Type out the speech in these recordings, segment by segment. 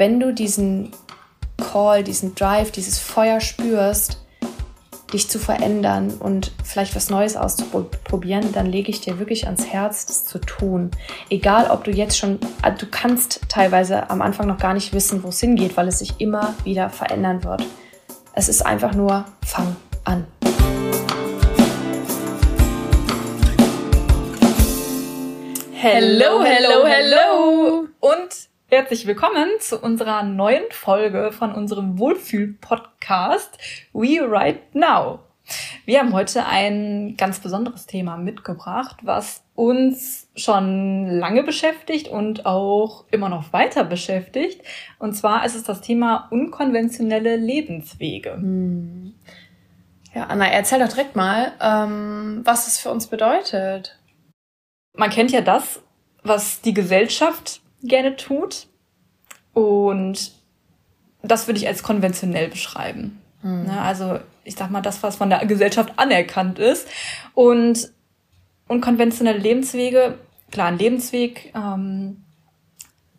wenn du diesen Call, diesen Drive, dieses Feuer spürst, dich zu verändern und vielleicht was Neues auszuprobieren, dann lege ich dir wirklich ans Herz, das zu tun. Egal, ob du jetzt schon, ah, du kannst teilweise am Anfang noch gar nicht wissen, wo es hingeht, weil es sich immer wieder verändern wird. Es ist einfach nur, fang an. Hello, hello, hello! Und Herzlich willkommen zu unserer neuen Folge von unserem Wohlfühl-Podcast We Right Now. Wir haben heute ein ganz besonderes Thema mitgebracht, was uns schon lange beschäftigt und auch immer noch weiter beschäftigt. Und zwar ist es das Thema unkonventionelle Lebenswege. Hm. Ja, Anna, erzähl doch direkt mal, ähm, was es für uns bedeutet. Man kennt ja das, was die Gesellschaft gerne tut. Und das würde ich als konventionell beschreiben. Mhm. Ne, also ich sag mal, das, was von der Gesellschaft anerkannt ist. Und, und konventionelle Lebenswege, klar, ein Lebensweg ähm,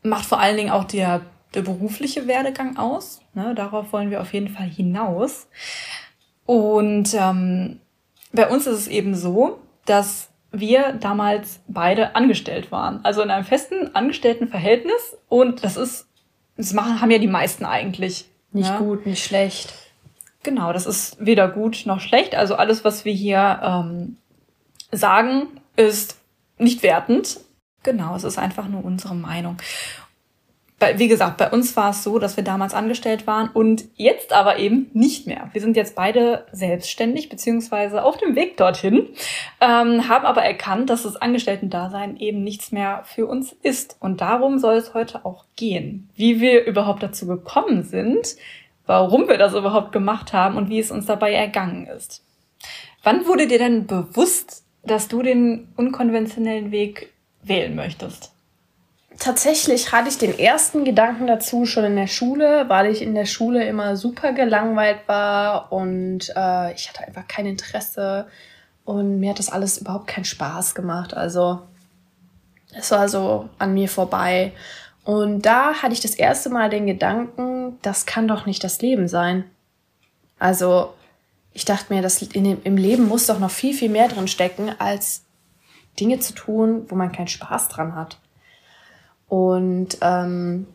macht vor allen Dingen auch der, der berufliche Werdegang aus. Ne? Darauf wollen wir auf jeden Fall hinaus. Und ähm, bei uns ist es eben so, dass wir damals beide angestellt waren. Also in einem festen Angestelltenverhältnis. Und das ist, das machen, haben ja die meisten eigentlich. Nicht ja? Ne? gut, nicht schlecht. Genau, das ist weder gut noch schlecht. Also alles, was wir hier ähm, sagen, ist nicht wertend. Genau, es ist einfach nur unsere Meinung wie gesagt, bei uns war es so, dass wir damals angestellt waren und jetzt aber eben nicht mehr. Wir sind jetzt beide selbstständig beziehungsweise auf dem Weg dorthin, ähm, haben aber erkannt, dass das Angestellten-Dasein eben nichts mehr für uns ist. Und darum soll es heute auch gehen. Wie wir überhaupt dazu gekommen sind, warum wir das überhaupt gemacht haben und wie es uns dabei ergangen ist. Wann wurde dir denn bewusst, dass du den unkonventionellen Weg wählen möchtest? Tatsächlich hatte ich den ersten Gedanken dazu schon in der Schule, weil ich in der Schule immer super gelangweilt war und äh, ich hatte einfach kein Interesse und mir hat das alles überhaupt keinen Spaß gemacht. Also es war so an mir vorbei. Und da hatte ich das erste Mal den Gedanken, das kann doch nicht das Leben sein. Also ich dachte mir, das dem, im Leben muss doch noch viel, viel mehr drin stecken, als Dinge zu tun, wo man keinen Spaß dran hat. Und ähm,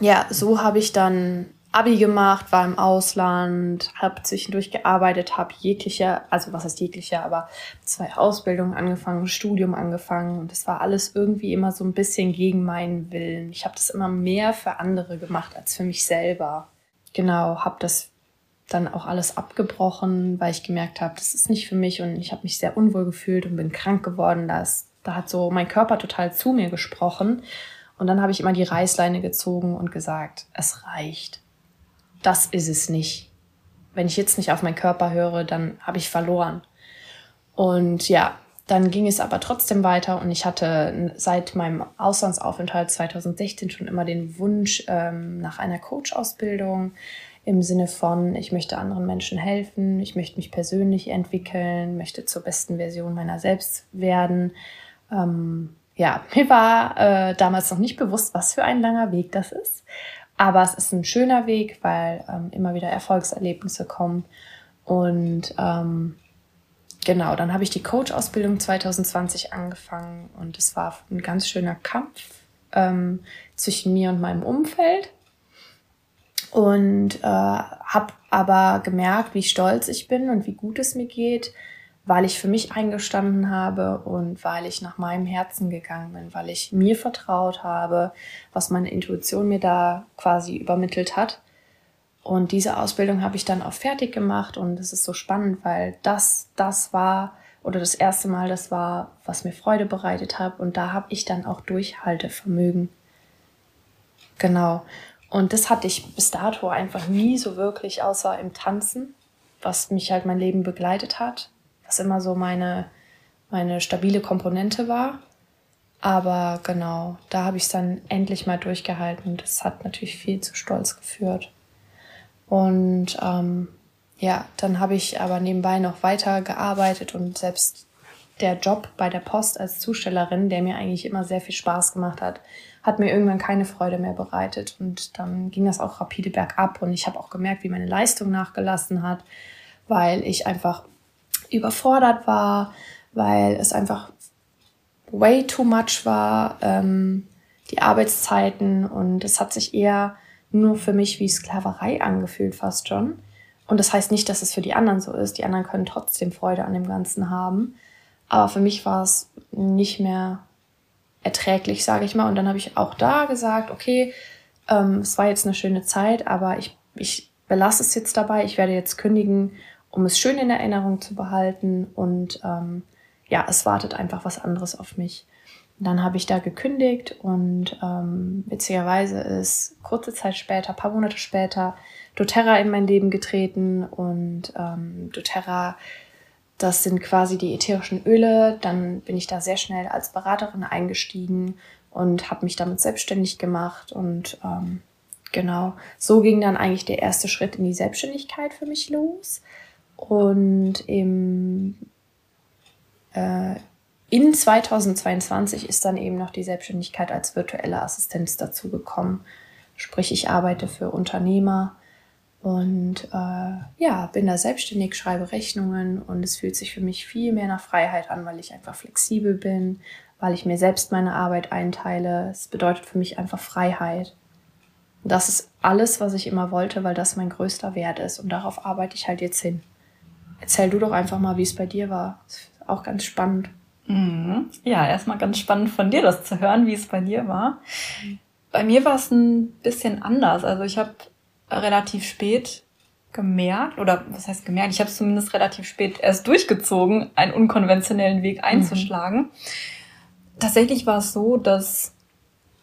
ja, so habe ich dann Abi gemacht, war im Ausland, habe zwischendurch gearbeitet, habe jegliche, also was heißt jegliche, aber zwei Ausbildungen angefangen, Studium angefangen und das war alles irgendwie immer so ein bisschen gegen meinen Willen. Ich habe das immer mehr für andere gemacht als für mich selber. Genau, habe das dann auch alles abgebrochen, weil ich gemerkt habe, das ist nicht für mich und ich habe mich sehr unwohl gefühlt und bin krank geworden. Das da hat so mein Körper total zu mir gesprochen. Und dann habe ich immer die Reißleine gezogen und gesagt, es reicht. Das ist es nicht. Wenn ich jetzt nicht auf meinen Körper höre, dann habe ich verloren. Und ja, dann ging es aber trotzdem weiter und ich hatte seit meinem Auslandsaufenthalt 2016 schon immer den Wunsch ähm, nach einer Coach-Ausbildung im Sinne von, ich möchte anderen Menschen helfen, ich möchte mich persönlich entwickeln, möchte zur besten Version meiner selbst werden ähm, ja, mir war äh, damals noch nicht bewusst, was für ein langer Weg das ist. Aber es ist ein schöner Weg, weil ähm, immer wieder Erfolgserlebnisse kommen. Und ähm, genau, dann habe ich die Coach-Ausbildung 2020 angefangen und es war ein ganz schöner Kampf ähm, zwischen mir und meinem Umfeld. Und äh, habe aber gemerkt, wie stolz ich bin und wie gut es mir geht, weil ich für mich eingestanden habe und weil ich nach meinem Herzen gegangen bin, weil ich mir vertraut habe, was meine Intuition mir da quasi übermittelt hat. Und diese Ausbildung habe ich dann auch fertig gemacht und es ist so spannend, weil das das war oder das erste Mal das war, was mir Freude bereitet hat und da habe ich dann auch Durchhaltevermögen. Genau. Und das hatte ich bis dato einfach nie so wirklich, außer im Tanzen, was mich halt mein Leben begleitet hat was immer so meine, meine stabile Komponente war. Aber genau, da habe ich es dann endlich mal durchgehalten. Das hat natürlich viel zu Stolz geführt. Und ähm, ja, dann habe ich aber nebenbei noch weiter gearbeitet und selbst der Job bei der Post als Zustellerin, der mir eigentlich immer sehr viel Spaß gemacht hat, hat mir irgendwann keine Freude mehr bereitet. Und dann ging das auch rapide bergab. Und ich habe auch gemerkt, wie meine Leistung nachgelassen hat, weil ich einfach überfordert war, weil es einfach way too much war, ähm, die Arbeitszeiten. Und es hat sich eher nur für mich wie Sklaverei angefühlt, fast schon. Und das heißt nicht, dass es für die anderen so ist. Die anderen können trotzdem Freude an dem Ganzen haben. Aber für mich war es nicht mehr erträglich, sage ich mal. Und dann habe ich auch da gesagt, okay, ähm, es war jetzt eine schöne Zeit, aber ich, ich belasse es jetzt dabei. Ich werde jetzt kündigen, um es schön in Erinnerung zu behalten. Und ähm, ja, es wartet einfach was anderes auf mich. Dann habe ich da gekündigt und ähm, witzigerweise ist kurze Zeit später, paar Monate später, doTERRA in mein Leben getreten und ähm, doTERRA das sind quasi die ätherischen Öle. Dann bin ich da sehr schnell als Beraterin eingestiegen und habe mich damit selbstständig gemacht. Und ähm, genau, so ging dann eigentlich der erste Schritt in die Selbstständigkeit für mich los. Und im, äh, in 2022 ist dann eben noch die Selbstständigkeit als virtuelle Assistenz dazugekommen. Sprich, ich arbeite für Unternehmer und äh, ja, bin da selbstständig, schreibe Rechnungen und es fühlt sich für mich viel mehr nach Freiheit an, weil ich einfach flexibel bin, weil ich mir selbst meine Arbeit einteile. Es bedeutet für mich einfach Freiheit. Das ist alles, was ich immer wollte, weil das mein größter Wert ist. Und darauf arbeite ich halt jetzt hin. Erzähl du doch einfach mal, wie es bei dir war. Das ist auch ganz spannend. Mhm. Ja, erstmal ganz spannend von dir das zu hören, wie es bei dir war. Bei mir war es ein bisschen anders. Also ich habe relativ spät gemerkt, oder was heißt gemerkt, ich habe es zumindest relativ spät erst durchgezogen, einen unkonventionellen Weg mhm. einzuschlagen. Mhm. Tatsächlich war es so, dass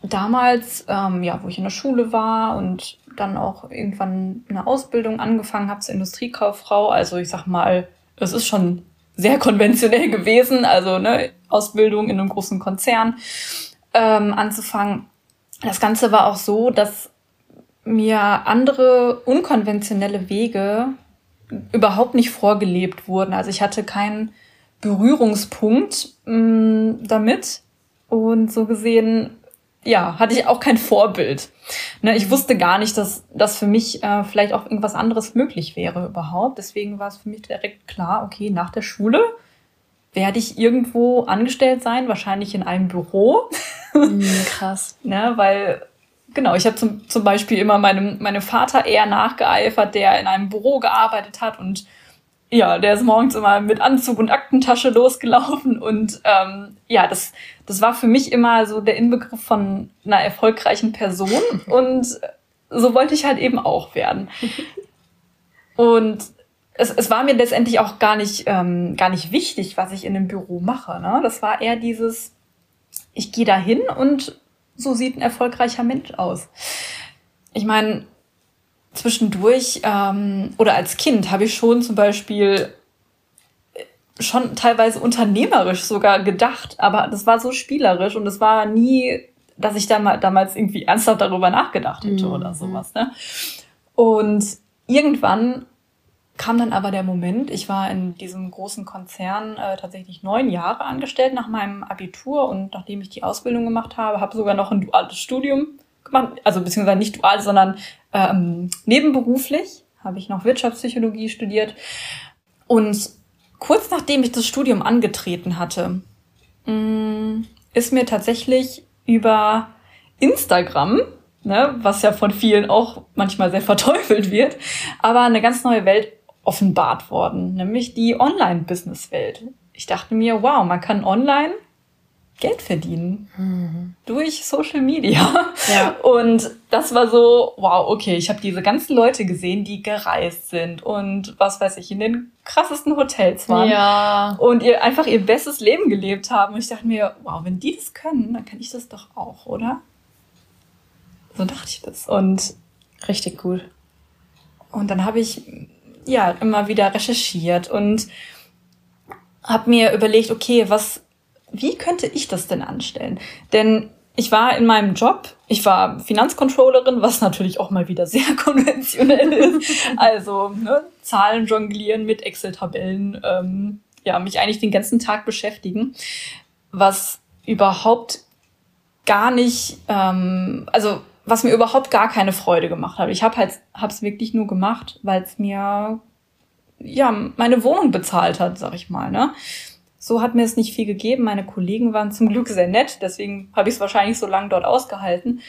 damals, ähm, ja, wo ich in der Schule war und dann auch irgendwann eine Ausbildung angefangen habe zur Industriekauffrau, also ich sag mal, es ist schon sehr konventionell gewesen, also ne, Ausbildung in einem großen Konzern ähm, anzufangen. Das Ganze war auch so, dass mir andere unkonventionelle Wege überhaupt nicht vorgelebt wurden. Also ich hatte keinen Berührungspunkt mh, mm, damit und so gesehen, ja, hatte ich auch kein Vorbild. Ne, ich wusste gar nicht, dass, dass für mich äh, vielleicht auch irgendwas anderes möglich wäre überhaupt. Deswegen war es für mich direkt klar, okay, nach der Schule werde ich irgendwo angestellt sein, wahrscheinlich in einem Büro. Mhm, krass. ne, weil Genau, ich habe zum, zum Beispiel immer meinem, meinem Vater eher nachgeeifert, der in einem Büro gearbeitet hat und ja, der ist morgens immer mit Anzug und Aktentasche losgelaufen und ähm, ja, das, das war für mich immer so der Inbegriff von einer erfolgreichen Person und so wollte ich halt eben auch werden. Und es, es war mir letztendlich auch gar nicht, ähm, gar nicht wichtig, was ich in dem Büro mache. Ne? Das war eher dieses, ich gehe da hin und so sieht ein erfolgreicher Mensch aus. Ich meine, zwischendurch ähm, oder als Kind habe ich schon zum Beispiel äh, schon teilweise unternehmerisch sogar gedacht, aber das war so spielerisch und es war nie, dass ich mal, damals irgendwie ernsthaft darüber nachgedacht hätte mhm. oder sowas. Ne? Und irgendwann kam dann aber der Moment, ich war in diesem großen Konzern äh, tatsächlich neun Jahre angestellt nach meinem Abitur und nachdem ich die Ausbildung gemacht habe, habe sogar noch ein duales Studium gemacht, also beziehungsweise nicht dual, sondern ähm, nebenberuflich habe ich noch Wirtschaftspsychologie studiert. Und kurz nachdem ich das Studium angetreten hatte, mm, ist mir tatsächlich über Instagram ne, was ja von vielen auch manchmal sehr verteufelt wird, aber eine ganz neue Welt offenbart worden, nämlich die Online-Business-Welt. Ich dachte mir, wow, man kann online Geld verdienen mhm. durch Social Media. Ja. Und das war so, wow, okay, ich habe diese ganzen Leute gesehen, die gereist sind und was weiß ich, in den krassesten Hotels waren. Ja. Und ihr einfach ihr bestes Leben gelebt haben. Und ich dachte mir, wow, wenn die das können, dann kann ich das doch auch, oder? So dachte ich das. Und richtig gut. Und dann habe ich ja immer wieder recherchiert und habe mir überlegt, okay, was, wie könnte ich das denn anstellen? Denn ich war in meinem Job, ich war Finanzcontrollerin, was natürlich auch mal wieder sehr konventionell ist. Also ne, Zahlen jonglieren mit Excel-Tabellen, ähm, ja, mich eigentlich den ganzen Tag beschäftigen, was überhaupt gar nicht, ähm, also was mir überhaupt gar keine Freude gemacht hat. Ich habe halt, hab's wirklich nur gemacht, weil es mir ja meine Wohnung bezahlt hat, sag ich mal. Ne? So hat mir es nicht viel gegeben. Meine Kollegen waren zum Glück sehr nett, deswegen habe ich es wahrscheinlich so lange dort ausgehalten.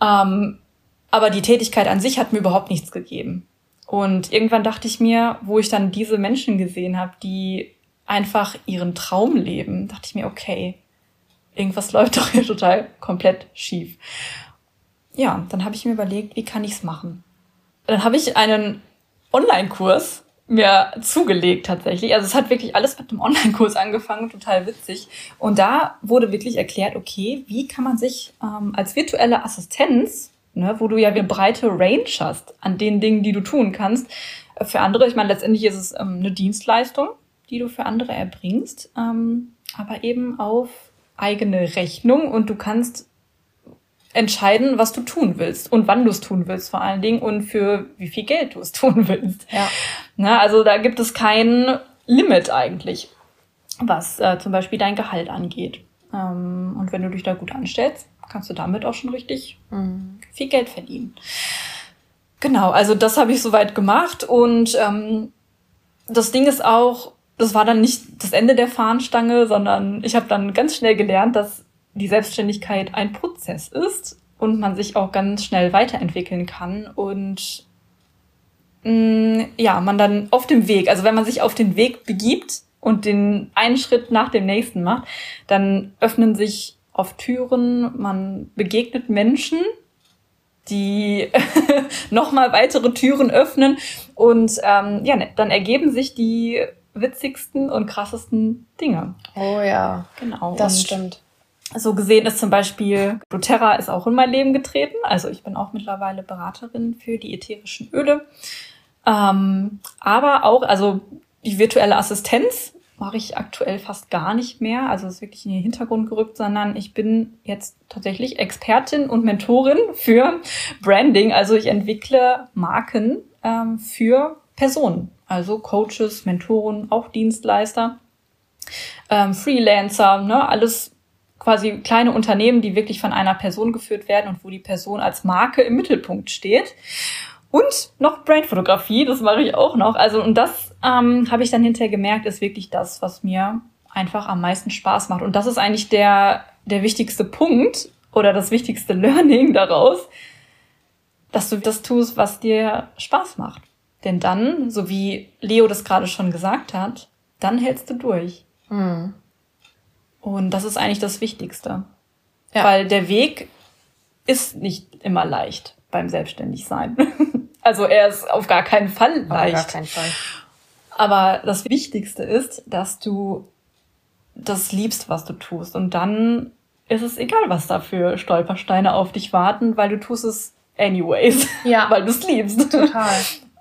Ähm, aber die Tätigkeit an sich hat mir überhaupt nichts gegeben. Und irgendwann dachte ich mir, wo ich dann diese Menschen gesehen habe, die einfach ihren Traum leben, dachte ich mir, okay, irgendwas läuft doch hier total komplett schief. Ja, dann habe ich mir überlegt, wie kann ich's machen? Dann habe ich einen Online-Kurs mir zugelegt tatsächlich. Also es hat wirklich alles mit einem Online-Kurs angefangen, total witzig. Und da wurde wirklich erklärt, okay, wie kann man sich ähm, als virtuelle Assistenz, ne, wo du ja eine breite Range hast an den Dingen, die du tun kannst, äh, für andere, ich meine, letztendlich ist es ähm, eine Dienstleistung, die du für andere erbringst, ähm, aber eben auf eigene Rechnung und du kannst entscheiden, was du tun willst und wann du es tun willst vor allen Dingen und für wie viel Geld du es tun willst. Ja. Na, also da gibt es kein Limit eigentlich, was äh, zum Beispiel dein Gehalt angeht. Ähm, und wenn du dich da gut anstellst, kannst du damit auch schon richtig mhm. viel Geld verdienen. Genau, also das habe ich soweit gemacht und ähm, das Ding ist auch, das war dann nicht das Ende der Fahnenstange, sondern ich habe dann ganz schnell gelernt, dass die Selbstständigkeit ein Prozess ist und man sich auch ganz schnell weiterentwickeln kann und mh, mm, ja, man dann auf dem Weg, also wenn man sich auf den Weg begibt und den einen Schritt nach dem nächsten macht, dann öffnen sich oft Türen, man begegnet Menschen, die nochmal weitere Türen öffnen und ähm, ja, dann ergeben sich die witzigsten und krassesten Dinge. Oh ja, genau. Das und stimmt. So gesehen ist zum Beispiel doTERRA ist auch in mein Leben getreten. Also ich bin auch mittlerweile Beraterin für die ätherischen Öle. Ähm, aber auch, also die virtuelle Assistenz mache ich aktuell fast gar nicht mehr. Also ist wirklich in den Hintergrund gerückt, sondern ich bin jetzt tatsächlich Expertin und Mentorin für Branding. Also ich entwickle Marken ähm, für Personen. Also Coaches, Mentoren, auch Dienstleister, ähm, Freelancer, ne, alles quasi kleine Unternehmen, die wirklich von einer Person geführt werden und wo die Person als Marke im Mittelpunkt steht. Und noch Brainfotografie, das mache ich auch noch. Also, und das ähm, habe ich dann hinterher gemerkt, ist wirklich das, was mir einfach am meisten Spaß macht. Und das ist eigentlich der, der wichtigste Punkt oder das wichtigste Learning daraus, dass du das tust, was dir Spaß macht. Denn dann, so wie Leo das gerade schon gesagt hat, dann hältst du durch. Mhm. Und das ist eigentlich das Wichtigste. Ja. Weil der Weg ist nicht immer leicht beim Selbstständigsein. also er ist auf gar keinen Fall leicht. Auf gar keinen Fall. Aber das Wichtigste ist, dass du das liebst, was du tust. Und dann ist es egal, was da für Stolpersteine auf dich warten, weil du tust es anyways. Ja. weil du es liebst. Total.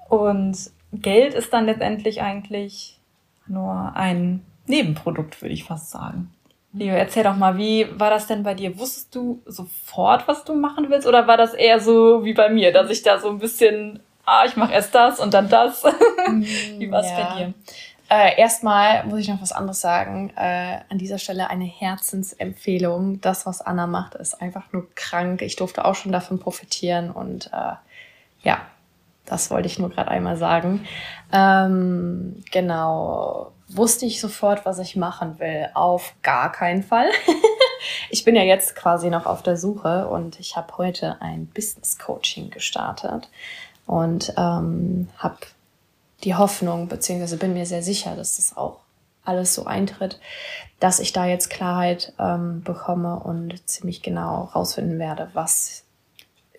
Und Geld ist dann letztendlich eigentlich nur ein Nebenprodukt, würde ich fast sagen. Leo, erzähl doch mal, wie war das denn bei dir? Wusstest du sofort, was du machen willst? Oder war das eher so wie bei mir, dass ich da so ein bisschen, ah, ich mache erst das und dann das? wie war es ja. bei dir? Äh, erstmal muss ich noch was anderes sagen. Äh, an dieser Stelle eine Herzensempfehlung. Das, was Anna macht, ist einfach nur krank. Ich durfte auch schon davon profitieren und äh, ja, das wollte ich nur gerade einmal sagen. Ähm, genau wusste ich sofort, was ich machen will. Auf gar keinen Fall. ich bin ja jetzt quasi noch auf der Suche und ich habe heute ein Business Coaching gestartet und ähm, habe die Hoffnung, beziehungsweise bin mir sehr sicher, dass das auch alles so eintritt, dass ich da jetzt Klarheit ähm, bekomme und ziemlich genau rausfinden werde, was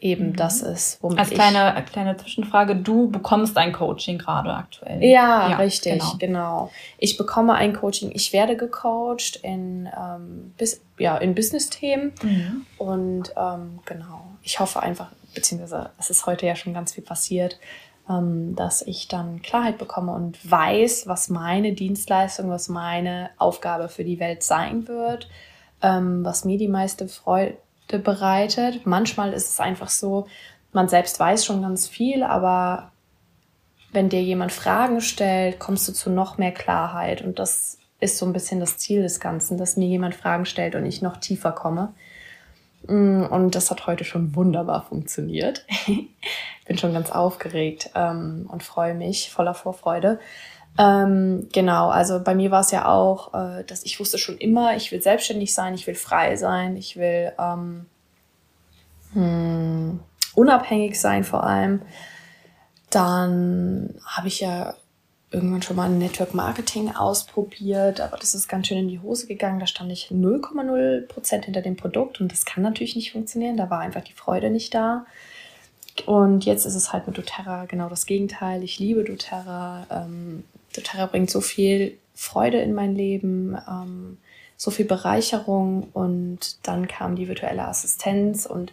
eben mhm. das ist, womit Als kleine, ich kleine Zwischenfrage, du bekommst ein Coaching gerade aktuell. Ja, ja richtig, genau. genau. Ich bekomme ein Coaching, ich werde gecoacht in, ähm, bis, ja, in Business-Themen mhm. und ähm, genau, ich hoffe einfach, beziehungsweise es ist heute ja schon ganz viel passiert, ähm, dass ich dann Klarheit bekomme und weiß, was meine Dienstleistung, was meine Aufgabe für die Welt sein wird, ähm, was mir die meiste Freude bereitet. Manchmal ist es einfach so, man selbst weiß schon ganz viel, aber wenn dir jemand Fragen stellt, kommst du zu noch mehr Klarheit. Und das ist so ein bisschen das Ziel des Ganzen, dass mir jemand Fragen stellt und ich noch tiefer komme. Mm, und das hat heute schon wunderbar funktioniert. Bin schon ganz aufgeregt ähm, und freue mich voller Vorfreude. Ähm, genau, also bei mir war es ja auch, äh, dass ich wusste schon immer, ich will selbstständig sein, ich will frei sein, ich will ähm, hm, unabhängig sein vor allem. Dann habe ich ja irgendwann schon mal Network Marketing ausprobiert, aber das ist ganz schön in die Hose gegangen. Da stand ich 0,0% hinter dem Produkt und das kann natürlich nicht funktionieren. Da war einfach die Freude nicht da. Und jetzt ist es halt mit doTERRA genau das Gegenteil. Ich liebe doTERRA. Ähm, doTERRA bringt so viel Freude in mein Leben, ähm, so viel Bereicherung und dann kam die virtuelle Assistenz und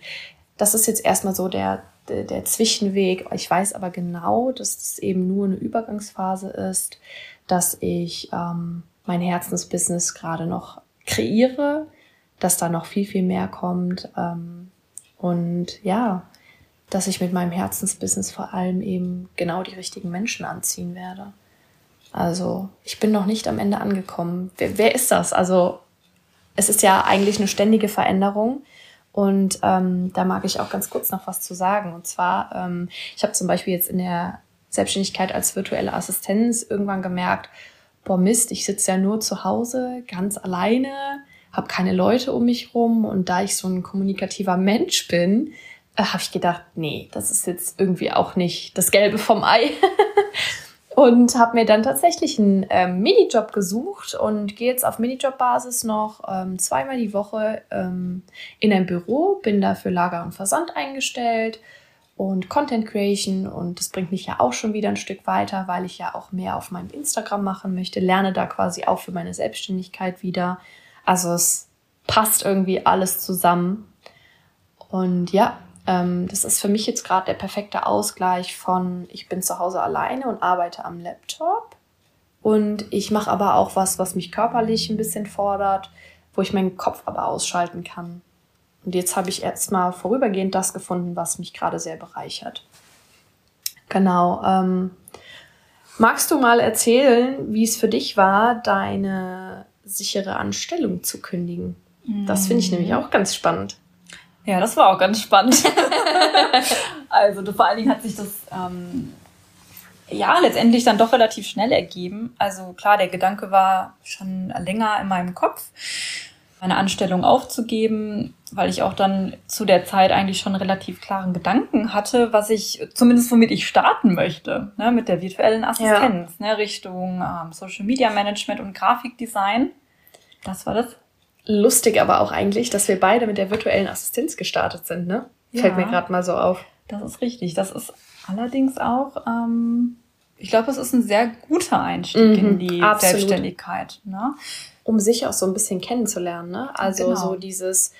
das ist jetzt erstmal so der, der, der Zwischenweg. Ich weiß aber genau, dass es eben nur eine Übergangsphase ist, dass ich ähm, mein Herzensbusiness gerade noch kreiere, dass da noch viel, viel mehr kommt. Ähm, und ja, dass ich mit meinem Herzensbusiness vor allem eben genau die richtigen Menschen anziehen werde. Also ich bin noch nicht am Ende angekommen. Wer, wer ist das? Also es ist ja eigentlich eine ständige Veränderung. Und ähm, da mag ich auch ganz kurz noch was zu sagen. Und zwar, ähm, ich habe zum Beispiel jetzt in der Selbstständigkeit als virtuelle Assistenz irgendwann gemerkt, boah Mist, ich sitze ja nur zu Hause, ganz alleine, habe keine Leute um mich rum. Und da ich so ein kommunikativer Mensch bin, äh, habe ich gedacht, nee, das ist jetzt irgendwie auch nicht das Gelbe vom Ei. und habe mir dann tatsächlich einen ähm, Minijob gesucht und gehe jetzt auf Minijob-Basis noch ähm, zweimal die Woche ähm, in ein Büro, bin da für Lager und Versand eingestellt und Content Creation und das bringt mich ja auch schon wieder ein Stück weiter, weil ich ja auch mehr auf meinem Instagram machen möchte, lerne da quasi auch für meine Selbstständigkeit wieder. Also es passt irgendwie alles zusammen. Und ja, das ist für mich jetzt gerade der perfekte Ausgleich von, ich bin zu Hause alleine und arbeite am Laptop. Und ich mache aber auch was, was mich körperlich ein bisschen fordert, wo ich meinen Kopf aber ausschalten kann. Und jetzt habe ich erstmal vorübergehend das gefunden, was mich gerade sehr bereichert. Genau. Ähm, magst du mal erzählen, wie es für dich war, deine sichere Anstellung zu kündigen? Das finde ich nämlich mhm. auch ganz spannend. Ja, das war auch ganz spannend. also vor allen Dingen hat sich das ähm, ja letztendlich dann doch relativ schnell ergeben. Also klar, der Gedanke war schon länger in meinem Kopf, meine Anstellung aufzugeben, weil ich auch dann zu der Zeit eigentlich schon relativ klaren Gedanken hatte, was ich, zumindest womit ich starten möchte, ne, mit der virtuellen Assistenz, ja. ne, Richtung ähm, Social Media Management und Grafikdesign. Das war das lustig aber auch eigentlich, dass wir beide mit der virtuellen Assistenz gestartet sind, ne? Ja, Fällt mir gerade mal so auf. Das ist richtig. Das ist allerdings auch, ähm, ich glaube, es ist ein sehr guter Einstieg mhm, in die absolut. Selbstständigkeit. Ne? Um sich auch so ein bisschen kennenzulernen, ne? Also genau. so dieses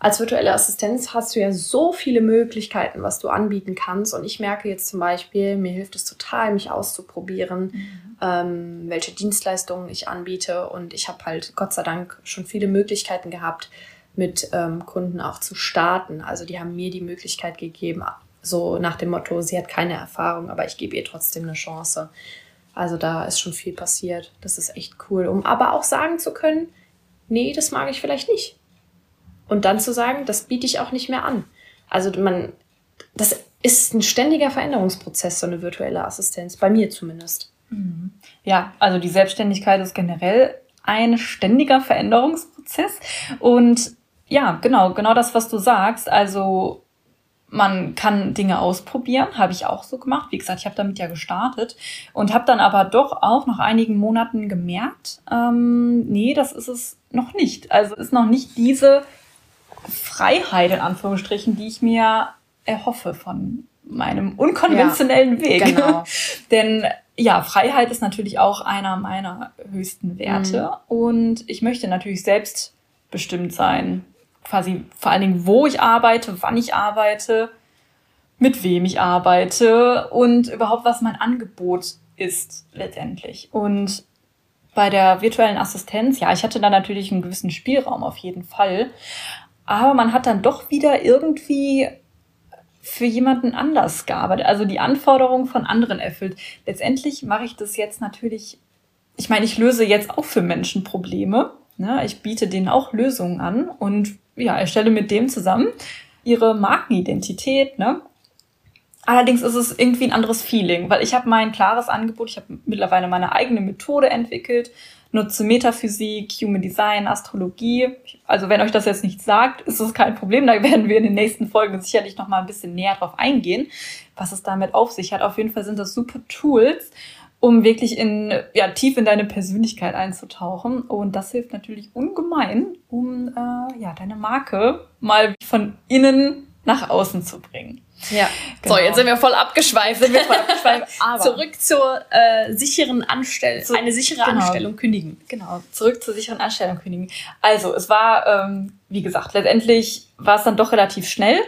als virtuelle Assistenz hast du ja so viele Möglichkeiten, was du anbieten kannst. Und ich merke jetzt zum Beispiel, mir hilft es total, mich auszuprobieren, mhm. ähm, welche Dienstleistungen ich anbiete. Und ich habe halt Gott sei Dank schon viele Möglichkeiten gehabt, mit ähm, Kunden auch zu starten. Also die haben mir die Möglichkeit gegeben, so nach dem Motto, sie hat keine Erfahrung, aber ich gebe ihr trotzdem eine Chance. Also da ist schon viel passiert. Das ist echt cool. Um aber auch sagen zu können, nee, das mag ich vielleicht nicht und dann zu sagen, das biete ich auch nicht mehr an. Also man, das ist ein ständiger Veränderungsprozess, so eine virtuelle Assistenz, bei mir zumindest. Mhm. Ja, also die Selbstständigkeit ist generell ein ständiger Veränderungsprozess. Und ja, genau, genau das, was du sagst. Also man kann Dinge ausprobieren, habe ich auch so gemacht. Wie gesagt, ich habe damit ja gestartet und habe dann aber doch auch nach einigen Monaten gemerkt, ähm, nee, das ist es noch nicht. Also ist noch nicht diese Freiheit in Anführungsstrichen, die ich mir erhoffe von meinem unkonventionellen ja, Weg. Genau. Denn ja, Freiheit ist natürlich auch einer meiner höchsten Werte mhm. und ich möchte natürlich selbst bestimmt sein, quasi vor allen Dingen, wo ich arbeite, wann ich arbeite, mit wem ich arbeite und überhaupt, was mein Angebot ist letztendlich. Und bei der virtuellen Assistenz, ja, ich hatte da natürlich einen gewissen Spielraum auf jeden Fall, aber man hat dann doch wieder irgendwie für jemanden anders gearbeitet, also die Anforderungen von anderen erfüllt. Letztendlich mache ich das jetzt natürlich, ich meine, ich löse jetzt auch für Menschen Probleme. Ne? Ich biete denen auch Lösungen an und ja, erstelle mit dem zusammen ihre Markenidentität. Ne? Allerdings ist es irgendwie ein anderes Feeling, weil ich habe mein klares Angebot, ich habe mittlerweile meine eigene Methode entwickelt, nutze Metaphysik, Human Design, Astrologie. Also wenn euch das jetzt nicht sagt, ist es kein Problem. Da werden wir in den nächsten Folgen sicherlich noch mal ein bisschen näher drauf eingehen, was es damit auf sich hat. Auf jeden Fall sind das super Tools, um wirklich in, ja, tief in deine Persönlichkeit einzutauchen. Und das hilft natürlich ungemein, um äh, ja, deine Marke mal von innen nach außen zu bringen. Ja. Genau. So, jetzt sind wir voll abgeschweift. Sind wir voll abgeschweift. Aber zurück zur äh, sicheren Anstellung. Eine sichere genau. Anstellung kündigen. Genau, zurück zur sicheren Anstellung kündigen. Also, es war, ähm, wie gesagt, letztendlich war es dann doch relativ schnell,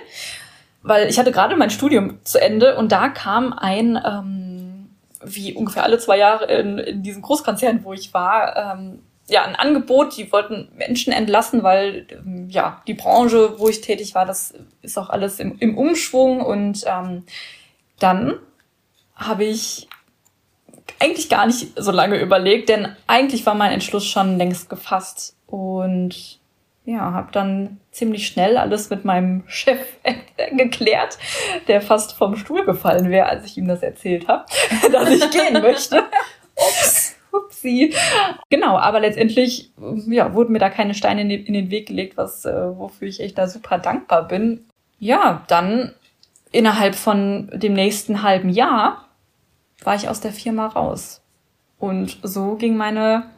weil ich hatte gerade mein Studium zu Ende und da kam ein, ähm, wie ungefähr alle zwei Jahre in, in diesem Großkonzern, wo ich war, ähm, ja, ein Angebot, die wollten Menschen entlassen, weil ähm, ja, die Branche, wo ich tätig war, das ist auch alles im, im Umschwung. Und ähm, dann habe ich eigentlich gar nicht so lange überlegt, denn eigentlich war mein Entschluss schon längst gefasst. Und ja, habe dann ziemlich schnell alles mit meinem Chef geklärt, der fast vom Stuhl gefallen wäre, als ich ihm das erzählt habe, dass ich gehen möchte. Upsi. Genau, aber letztendlich ja, wurden mir da keine Steine in den, Weg gelegt, was, äh, wofür ich echt da super dankbar bin. Ja, dann innerhalb von dem nächsten halben Jahr war ich aus der Firma raus. Und so ging meine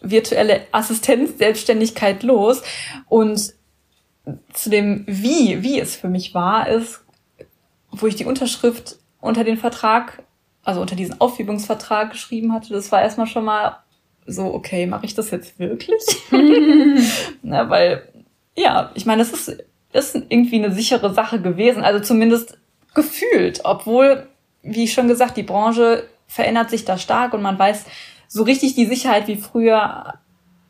virtuelle Assistenz-Selbstständigkeit los. Und zu dem Wie, wie es für mich war, ist, wo ich die Unterschrift unter den Vertrag also unter diesen Aufhebungsvertrag geschrieben hatte, das war erstmal schon mal so, okay, mache ich das jetzt wirklich? Na, weil, ja, ich meine, das ist, ist irgendwie eine sichere Sache gewesen, also zumindest gefühlt, obwohl, wie schon gesagt, die Branche verändert sich da stark und man weiß, so richtig die Sicherheit wie früher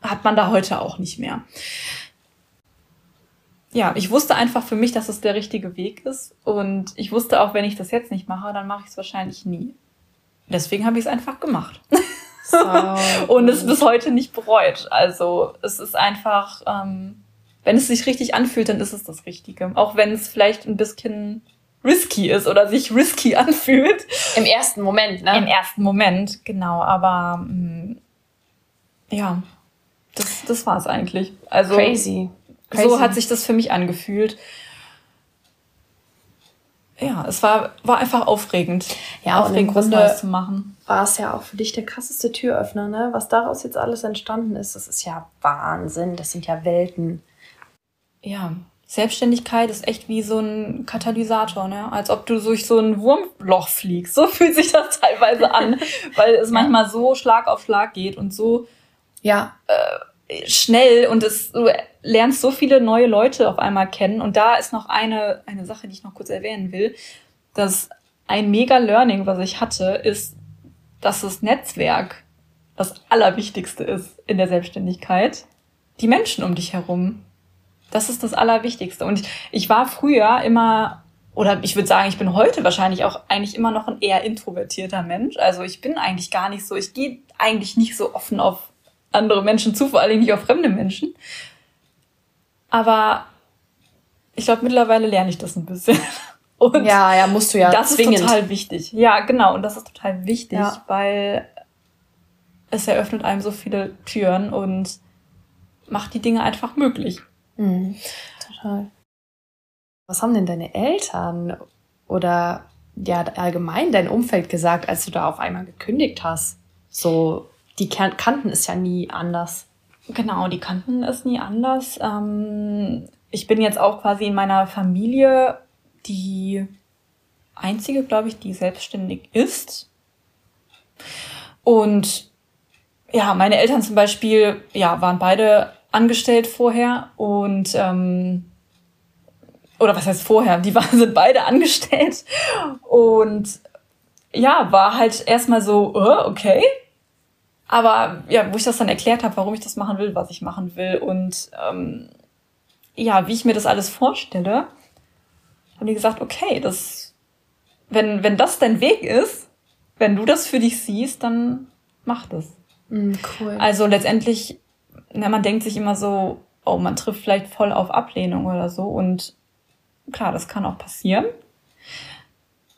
hat man da heute auch nicht mehr. Ja, ich wusste einfach für mich, dass es der richtige Weg ist. Und ich wusste auch, wenn ich das jetzt nicht mache, dann mache ich es wahrscheinlich nie. Deswegen habe ich es einfach gemacht. So. und es bis heute nicht bereut. Also es ist einfach, ähm, wenn es sich richtig anfühlt, dann ist es das Richtige. Auch wenn es vielleicht ein bisschen risky ist oder sich risky anfühlt. Im ersten Moment, ne? Im ersten Moment, genau. Aber mh, mm, ja, das, das war es eigentlich. Also Crazy. Crazy. So hat sich das für mich angefühlt ja, es war, war einfach aufregend. Ja, aufregend, und im Grunde zu machen. war es ja auch für dich der krasseste Türöffner, ne? Was daraus jetzt alles entstanden ist, das ist ja Wahnsinn. Das sind ja Welten. Ja, Selbstständigkeit ist echt wie so ein Katalysator, ne? Als ob du durch so ein Wurmloch fliegst. So fühlt sich das teilweise an, weil es ja. manchmal so Schlag auf Schlag geht und so ja. Äh, schnell und es du lernst so viele neue Leute auf einmal kennen. Und da ist noch eine, eine Sache, die ich noch kurz erwähnen will. Dass ein mega Learning, was ich hatte, ist, dass das Netzwerk das Allerwichtigste ist in der Selbstständigkeit. Die Menschen um dich herum. Das ist das Allerwichtigste. Und ich, war früher immer, oder ich würde sagen, ich bin heute wahrscheinlich auch eigentlich immer noch ein eher introvertierter Mensch. Also ich bin eigentlich gar nicht so, ich gehe eigentlich nicht so offen auf andere Menschen zu, vor allem nicht auf fremde Menschen. Aber ich glaube, mittlerweile lerne ich das ein bisschen. Und ja, ja, musst du ja. Das zwingend. ist total wichtig. Ja, genau. Und das ist total wichtig, ja. weil es eröffnet einem so viele Türen und macht die Dinge einfach möglich. Mhm. Total. Was haben denn deine Eltern oder ja allgemein dein Umfeld gesagt, als du da auf einmal gekündigt hast? So, die kannten es ja nie anders. Genau, die kannten es nie anders. Ähm, ich bin jetzt auch quasi in meiner Familie die einzige, glaube ich, die selbstständig ist. Und ja, meine Eltern zum Beispiel, ja, waren beide angestellt vorher und ähm, oder was heißt vorher? Die waren, sind beide angestellt und ja, war halt erstmal so, uh, okay, aber ja, wo ich das dann erklärt habe, warum ich das machen will, was ich machen will und ähm, ja, wie ich mir das alles vorstelle, haben die gesagt, okay, das, wenn, wenn das dein Weg ist, wenn du das für dich siehst, dann mach das. Mm, cool. Also letztendlich, na, man denkt sich immer so, oh, man trifft vielleicht voll auf Ablehnung oder so. Und klar, das kann auch passieren.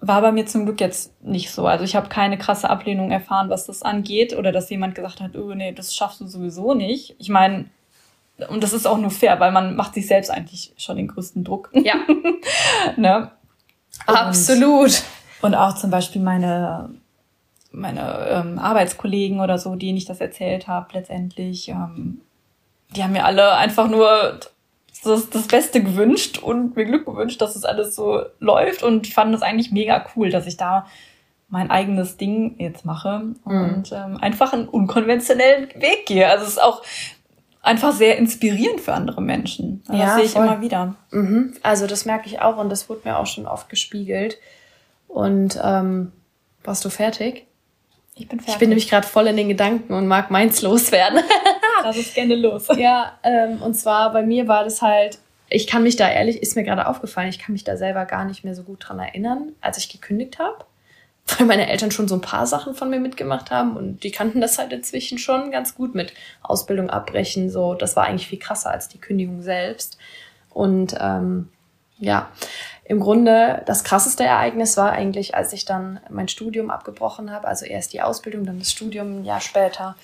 War bei mir zum Glück jetzt nicht so. Also ich habe keine krasse Ablehnung erfahren, was das angeht, oder dass jemand gesagt hat, oh nee, das schaffst du sowieso nicht. Ich meine, und das ist auch nur fair, weil man macht sich selbst eigentlich schon den größten Druck. Ja. ne? Absolut. Und auch zum Beispiel meine, meine ähm, Arbeitskollegen oder so, denen ich das erzählt habe, letztendlich, ähm, die haben mir alle einfach nur das, das Beste gewünscht und mir Glück gewünscht, dass es das alles so läuft und fanden das eigentlich mega cool, dass ich da mein eigenes Ding jetzt mache mhm. und ähm, einfach einen unkonventionellen Weg gehe. Also es ist auch einfach sehr inspirierend für andere Menschen. Also ja, das sehe ich voll. immer wieder. Mhm. Also das merke ich auch und das wurde mir auch schon oft gespiegelt. Und ähm, warst du fertig? Ich bin fertig. Ich bin nämlich gerade voll in den Gedanken und mag meins loswerden. Lass es gerne los. Ja, ähm, und zwar bei mir war das halt, ich kann mich da ehrlich, ist mir gerade aufgefallen, ich kann mich da selber gar nicht mehr so gut dran erinnern, als ich gekündigt habe. Weil meine Eltern schon so ein paar Sachen von mir mitgemacht haben und die kannten das halt inzwischen schon ganz gut mit Ausbildung abbrechen. So, das war eigentlich viel krasser als die Kündigung selbst. Und ähm, ja, im Grunde das krasseste Ereignis war eigentlich, als ich dann mein Studium abgebrochen habe, also erst die Ausbildung, dann das Studium ein Jahr später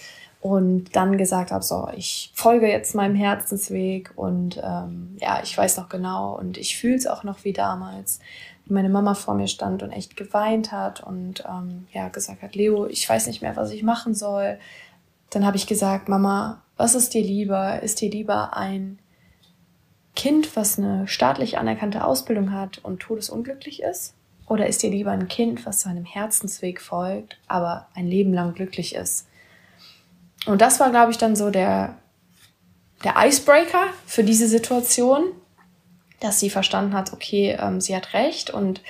und dann gesagt habe, so, ich folge jetzt meinem Herzensweg und ähm, ja, ich weiß noch genau und ich fühle es auch noch wie damals, wie meine Mama vor mir stand und echt geweint hat und ähm, ja, gesagt hat, Leo, ich weiß nicht mehr, was ich machen soll. Dann habe ich gesagt, Mama, was ist dir lieber? Ist dir lieber ein Kind, was eine staatlich anerkannte Ausbildung hat und todesunglücklich ist? Oder ist dir lieber ein Kind, was seinem Herzensweg folgt, aber ein Leben lang glücklich ist? Und das war, glaube ich, dann so der, der Icebreaker für diese Situation, dass sie verstanden hat, okay, ähm, sie hat recht und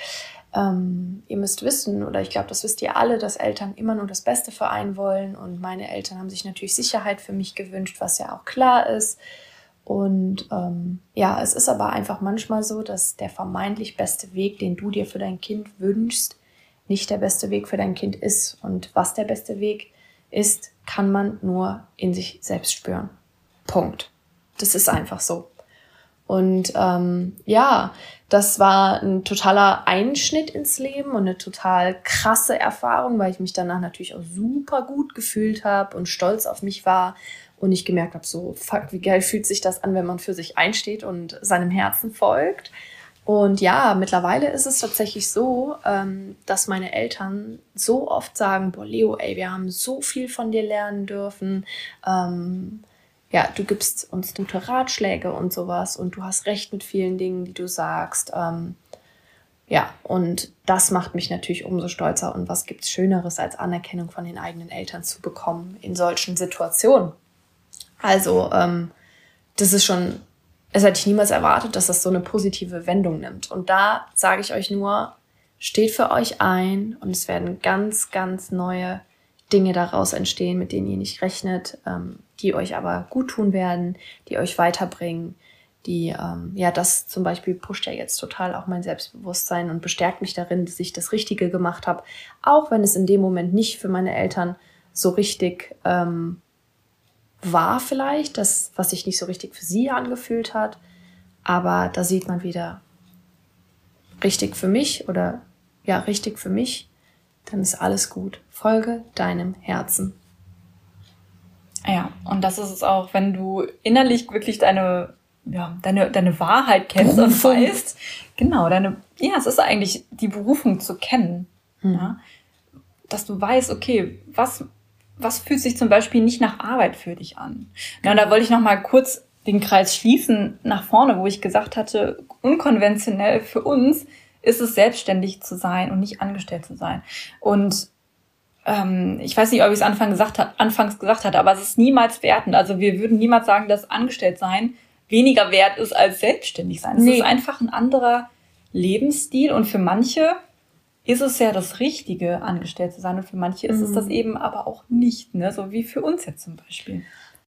ähm, ihr müsst wissen, oder ich glaube, das wisst ihr alle, dass Eltern immer nur das Beste für einen wollen. Und meine Eltern haben sich natürlich Sicherheit für mich gewünscht, was ja auch klar ist. Und ähm, ja, es ist aber einfach manchmal so, dass der vermeintlich beste Weg, den du dir für dein Kind wünschst, nicht der beste Weg für dein Kind ist. Und was der beste Weg ist, kann man nur in sich selbst spüren. Punkt. Das ist einfach so. Und ähm, ja, das war ein totaler Einschnitt ins Leben und eine total krasse Erfahrung, weil ich mich danach natürlich auch super gut gefühlt habe und stolz auf mich war und ich gemerkt habe, so, fuck, wie geil fühlt sich das an, wenn man für sich einsteht und seinem Herzen folgt. Und ja, mittlerweile ist es tatsächlich so, ähm, dass meine Eltern so oft sagen, boah, Leo, ey, wir haben so viel von dir lernen dürfen. Ähm, ja, du gibst uns gute Ratschläge und sowas und du hast recht mit vielen Dingen, die du sagst. Ähm, ja, und das macht mich natürlich umso stolzer. Und was gibt's Schöneres, als Anerkennung von den eigenen Eltern zu bekommen in solchen Situationen? Also, ähm, das ist schon, es hätte ich niemals erwartet, dass das so eine positive Wendung nimmt. Und da sage ich euch nur, steht für euch ein und es werden ganz, ganz neue Dinge daraus entstehen, mit denen ihr nicht rechnet, ähm, die euch aber gut tun werden, die euch weiterbringen, die, ähm, ja, das zum Beispiel pusht ja jetzt total auch mein Selbstbewusstsein und bestärkt mich darin, dass ich das Richtige gemacht habe, auch wenn es in dem Moment nicht für meine Eltern so richtig ähm, war vielleicht, das, was sich nicht so richtig für sie angefühlt hat. Aber da sieht man wieder, richtig für mich oder ja, richtig für mich, dann ist alles gut. Folge deinem Herzen. Ja, und das ist es auch, wenn du innerlich wirklich deine, ja, deine, deine Wahrheit kennst Berufung. und weißt, genau, deine, ja, es ist eigentlich die Berufung zu kennen. Mhm. Ja, dass du weißt, okay, was was fühlt sich zum Beispiel nicht nach Arbeit für dich an? Ja, und da wollte ich noch mal kurz den Kreis schließen nach vorne, wo ich gesagt hatte, unkonventionell für uns ist es selbstständig zu sein und nicht angestellt zu sein. Und ähm, ich weiß nicht, ob ich es Anfang gesagt hat, anfangs gesagt hatte, aber es ist niemals wertend. Also wir würden niemals sagen, dass angestellt sein weniger wert ist als selbstständig sein. Es nee. ist einfach ein anderer Lebensstil und für manche ist es ja das Richtige, angestellt zu sein. Und für manche ist mhm. es das eben aber auch nicht, ne? So wie für uns jetzt zum Beispiel.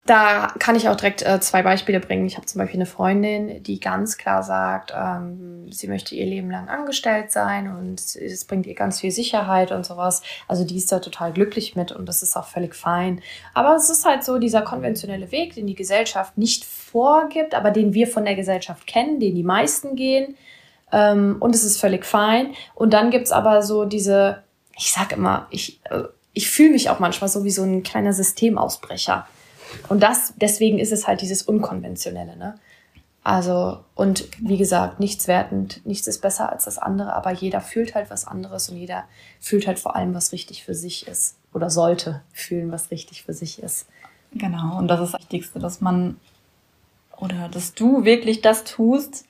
Da kann ich auch direkt äh, zwei Beispiele bringen. Ich habe zum Beispiel eine Freundin, die ganz klar sagt, ähm, sie möchte ihr Leben lang angestellt sein und es bringt ihr ganz viel Sicherheit und sowas. Also die ist da total glücklich mit und das ist auch völlig fein. Aber es ist halt so dieser konventionelle Weg, den die Gesellschaft nicht vorgibt, aber den wir von der Gesellschaft kennen, den die meisten gehen. Ähm, und es ist völlig fein. Und dann gibt's aber so diese, ich sag immer, ich, äh, ich fühle mich auch manchmal so wie so ein kleiner Systemausbrecher. Und das, deswegen ist es halt dieses Unkonventionelle, ne? Also, und wie gesagt, nichts wertend, nichts ist besser als das andere, aber jeder fühlt halt was anderes und jeder fühlt halt vor allem, was richtig für sich ist. Oder sollte fühlen, was richtig für sich ist. Genau, und das ist das Wichtigste, dass man oder dass du wirklich das tust,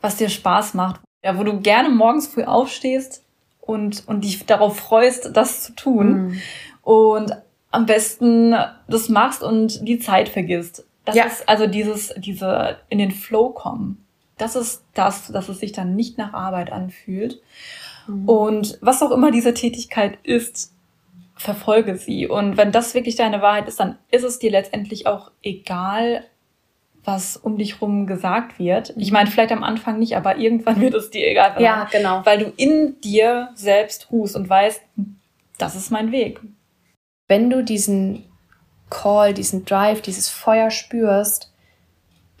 was dir Spaß macht. Ja, wo du gerne morgens früh aufstehst und, und dich darauf freust, das zu tun. Mhm. Und am besten das machst und die Zeit vergisst. Das ja. ist also dieses, diese in den Flow kommen. Das ist das, dass es sich dann nicht nach Arbeit anfühlt. Mhm. Und was auch immer diese Tätigkeit ist, verfolge sie. Und wenn das wirklich deine Wahrheit ist, dann ist es dir letztendlich auch egal, was um dich rum gesagt wird. Ich meine, vielleicht am Anfang nicht, aber irgendwann wird es dir egal. Ja, genau. Weil du in dir selbst ruhst und weißt, das ist mein Weg wenn du diesen Call, diesen Drive, dieses Feuer spürst,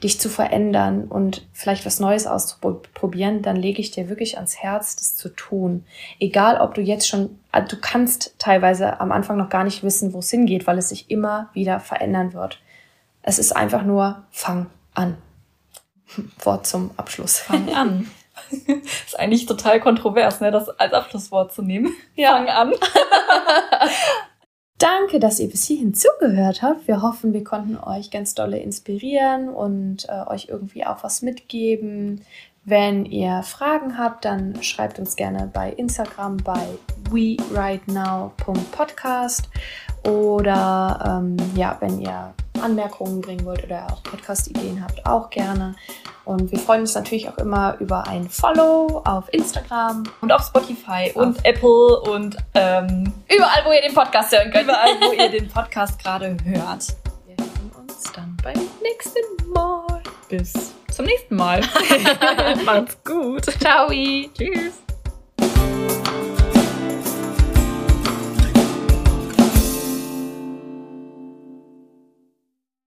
dich zu verändern und vielleicht was Neues auszuprobieren, dann lege ich dir wirklich ans Herz, das zu tun. Egal, ob du jetzt schon, du kannst teilweise am Anfang noch gar nicht wissen, wo es hingeht, weil es sich immer wieder verändern wird. Es ist einfach nur, fang an. Wort zum Abschluss. Fang an. ist eigentlich total kontrovers, ne, das als Abschlusswort zu nehmen. Ja. Fang an. Danke, dass ihr bis hierhin zugehört habt. Wir hoffen, wir konnten euch ganz dolle inspirieren und äh, euch irgendwie auch was mitgeben. Wenn ihr Fragen habt, dann schreibt uns gerne bei Instagram bei werightnow.podcast oder ähm, ja, wenn ihr Anmerkungen bringen wollt oder auch Podcast-Ideen habt, auch gerne. Und wir freuen uns natürlich auch immer über ein Follow auf Instagram und auf Spotify und auf Apple und ähm, überall, wo ihr den Podcast hören könnt. Überall, wo ihr den Podcast gerade hört. Wir sehen uns dann beim nächsten Mal. Bis zum nächsten Mal. Macht's gut. Ciao. Tschüss.